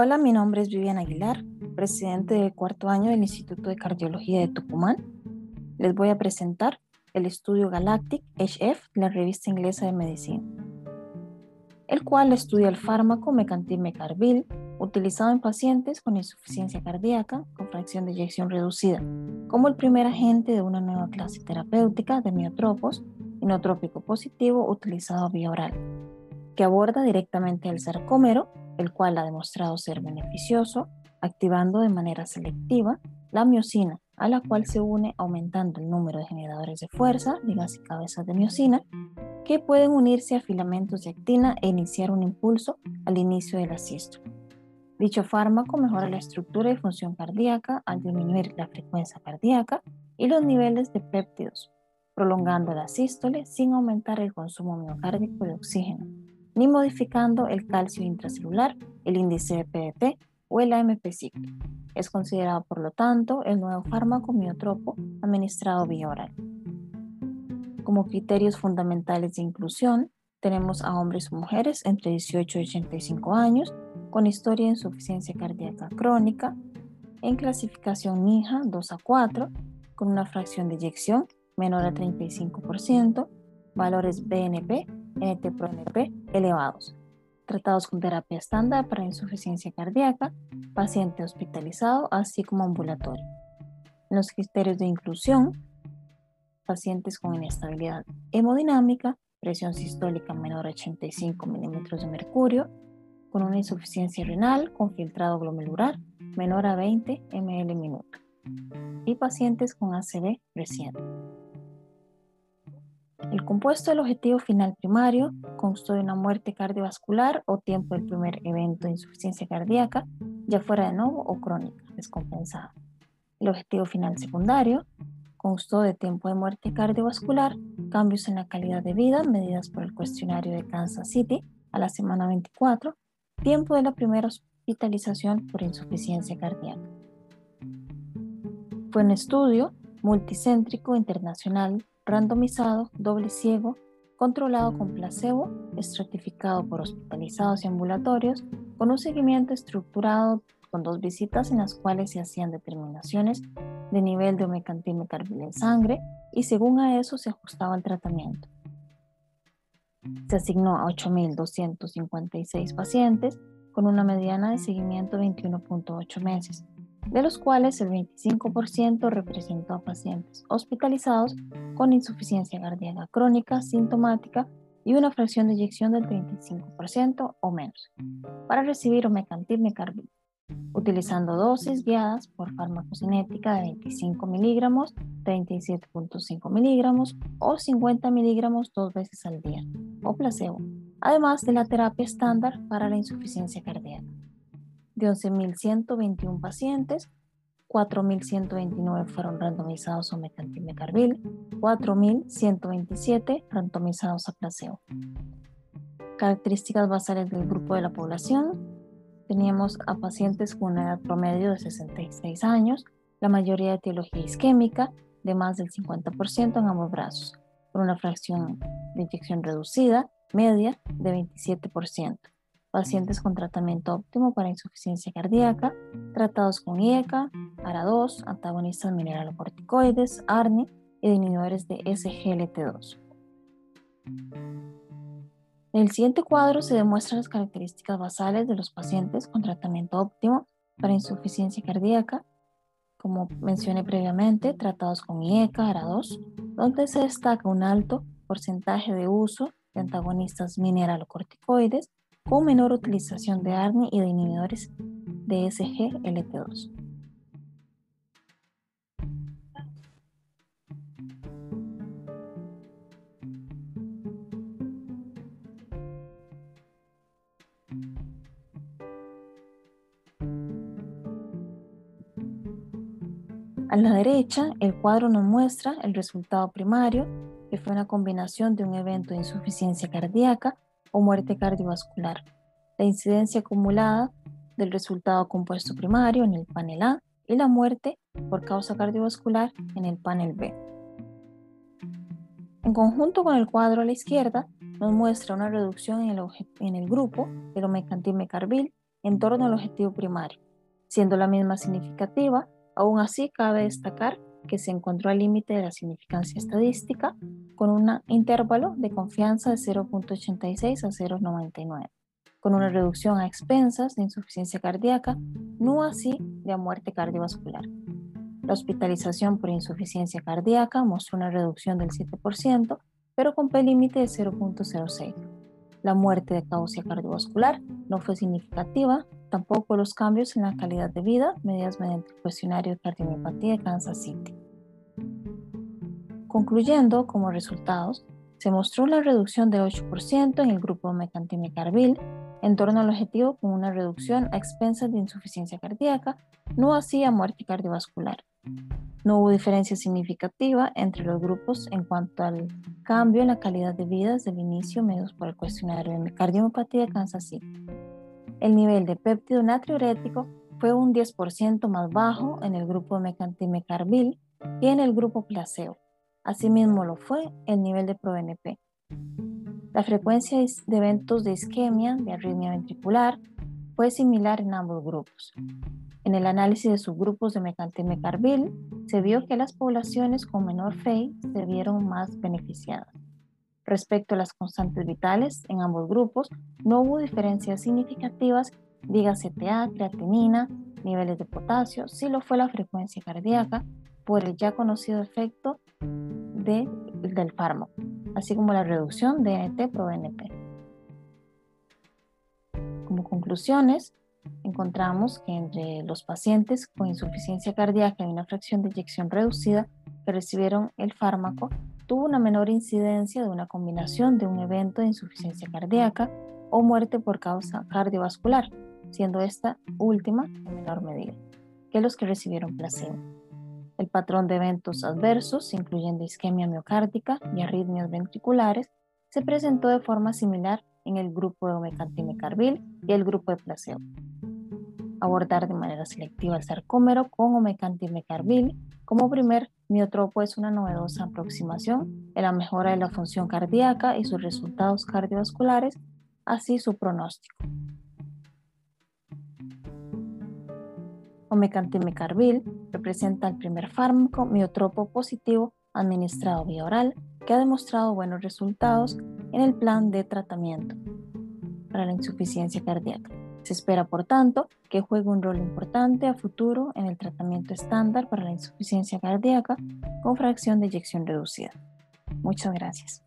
Hola, mi nombre es Viviana Aguilar, presidente del cuarto año del Instituto de Cardiología de Tucumán. Les voy a presentar el estudio Galactic HF la revista inglesa de medicina, el cual estudia el fármaco mecantimecarbil utilizado en pacientes con insuficiencia cardíaca con fracción de eyección reducida, como el primer agente de una nueva clase terapéutica de miotropos inotrópico positivo utilizado vía oral, que aborda directamente el sarcómero el cual ha demostrado ser beneficioso, activando de manera selectiva la miocina, a la cual se une aumentando el número de generadores de fuerza, digas y cabezas de miocina, que pueden unirse a filamentos de actina e iniciar un impulso al inicio de la sístole. Dicho fármaco mejora la estructura y función cardíaca al disminuir la frecuencia cardíaca y los niveles de péptidos, prolongando la sístole sin aumentar el consumo miocárdico de oxígeno ni modificando el calcio intracelular, el índice de PDT o el AMP ciclo. Es considerado, por lo tanto, el nuevo fármaco miotropo administrado vía oral. Como criterios fundamentales de inclusión, tenemos a hombres o mujeres entre 18 y 85 años con historia de insuficiencia cardíaca crónica, en clasificación NINJA 2 a 4, con una fracción de eyección menor a 35%, valores BNP NT-proNP elevados, tratados con terapia estándar para insuficiencia cardíaca, paciente hospitalizado, así como ambulatorio. los criterios de inclusión, pacientes con inestabilidad hemodinámica, presión sistólica menor a 85 milímetros de mercurio, con una insuficiencia renal con filtrado glomerular menor a 20 ml minuto, y pacientes con ACV reciente. El compuesto del objetivo final primario constó de una muerte cardiovascular o tiempo del primer evento de insuficiencia cardíaca, ya fuera de nuevo o crónica, descompensada. El objetivo final secundario constó de tiempo de muerte cardiovascular, cambios en la calidad de vida medidas por el cuestionario de Kansas City a la semana 24, tiempo de la primera hospitalización por insuficiencia cardíaca. Fue un estudio multicéntrico internacional randomizado, doble ciego, controlado con placebo, estratificado por hospitalizados y ambulatorios, con un seguimiento estructurado con dos visitas en las cuales se hacían determinaciones de nivel de omecantimecarbil en sangre y según a eso se ajustaba el tratamiento. Se asignó a 8.256 pacientes con una mediana de seguimiento de 21.8 meses de los cuales el 25% representó a pacientes hospitalizados con insuficiencia cardíaca crónica sintomática y una fracción de eyección del 35% o menos, para recibir omecantil utilizando dosis guiadas por farmacocinética de 25 miligramos, 37.5 miligramos o 50 miligramos dos veces al día, o placebo, además de la terapia estándar para la insuficiencia cardíaca de 11.121 pacientes, 4.129 fueron randomizados a mecantimecarbil, 4.127 randomizados a placebo. Características basales del grupo de la población. Teníamos a pacientes con una edad promedio de 66 años, la mayoría de etiología isquémica, de más del 50% en ambos brazos, con una fracción de inyección reducida, media, de 27% pacientes con tratamiento óptimo para insuficiencia cardíaca, tratados con IECA, ARA2, antagonistas mineralocorticoides, ARNI y inhibidores de SGLT2. En el siguiente cuadro se demuestran las características basales de los pacientes con tratamiento óptimo para insuficiencia cardíaca, como mencioné previamente, tratados con IECA, ARA2, donde se destaca un alto porcentaje de uso de antagonistas mineralocorticoides con menor utilización de ARNI y de inhibidores de SGLT2. A la derecha, el cuadro nos muestra el resultado primario, que fue una combinación de un evento de insuficiencia cardíaca o muerte cardiovascular. La incidencia acumulada del resultado compuesto primario en el panel A y la muerte por causa cardiovascular en el panel B. En conjunto con el cuadro a la izquierda, nos muestra una reducción en el, en el grupo del omecantimecarbil en torno al objetivo primario, siendo la misma significativa, aún así cabe destacar que se encontró al límite de la significancia estadística con un intervalo de confianza de 0.86 a 0.99, con una reducción a expensas de insuficiencia cardíaca, no así de muerte cardiovascular. La hospitalización por insuficiencia cardíaca mostró una reducción del 7%, pero con P límite de 0.06. La muerte de causa cardiovascular no fue significativa, tampoco los cambios en la calidad de vida medidas mediante el cuestionario de cardiomiopatía de Kansas City. Concluyendo, como resultados, se mostró una reducción del 8% en el grupo mecantimecarbil en torno al objetivo con una reducción a expensas de insuficiencia cardíaca, no así a muerte cardiovascular. No hubo diferencia significativa entre los grupos en cuanto al cambio en la calidad de vida desde el inicio medidos por el cuestionario de cardiomiopatía de Kansas City. El nivel de péptido natriurético fue un 10% más bajo en el grupo mecantimecarbil y en el grupo placebo. Asimismo lo fue el nivel de ProNP. La frecuencia de eventos de isquemia, de arritmia ventricular, fue similar en ambos grupos. En el análisis de subgrupos de mecantimecarbil, se vio que las poblaciones con menor FEI se vieron más beneficiadas. Respecto a las constantes vitales, en ambos grupos no hubo diferencias significativas, diga CTA, creatinina, niveles de potasio, sí lo fue la frecuencia cardíaca por el ya conocido efecto de, del fármaco, así como la reducción de NT-proBNP. Como conclusiones, encontramos que entre los pacientes con insuficiencia cardíaca y una fracción de eyección reducida que recibieron el fármaco, tuvo una menor incidencia de una combinación de un evento de insuficiencia cardíaca o muerte por causa cardiovascular, siendo esta última en menor medida que los que recibieron placebo. El patrón de eventos adversos, incluyendo isquemia miocárdica y arritmias ventriculares, se presentó de forma similar en el grupo de omecantimecarbil y el grupo de placebo abordar de manera selectiva el sarcómero con omecantimecarbil como primer miotropo es una novedosa aproximación en la mejora de la función cardíaca y sus resultados cardiovasculares, así su pronóstico. Omecantimecarbil representa el primer fármaco miotropo positivo administrado vía oral que ha demostrado buenos resultados en el plan de tratamiento para la insuficiencia cardíaca. Se espera, por tanto, que juegue un rol importante a futuro en el tratamiento estándar para la insuficiencia cardíaca con fracción de eyección reducida. Muchas gracias.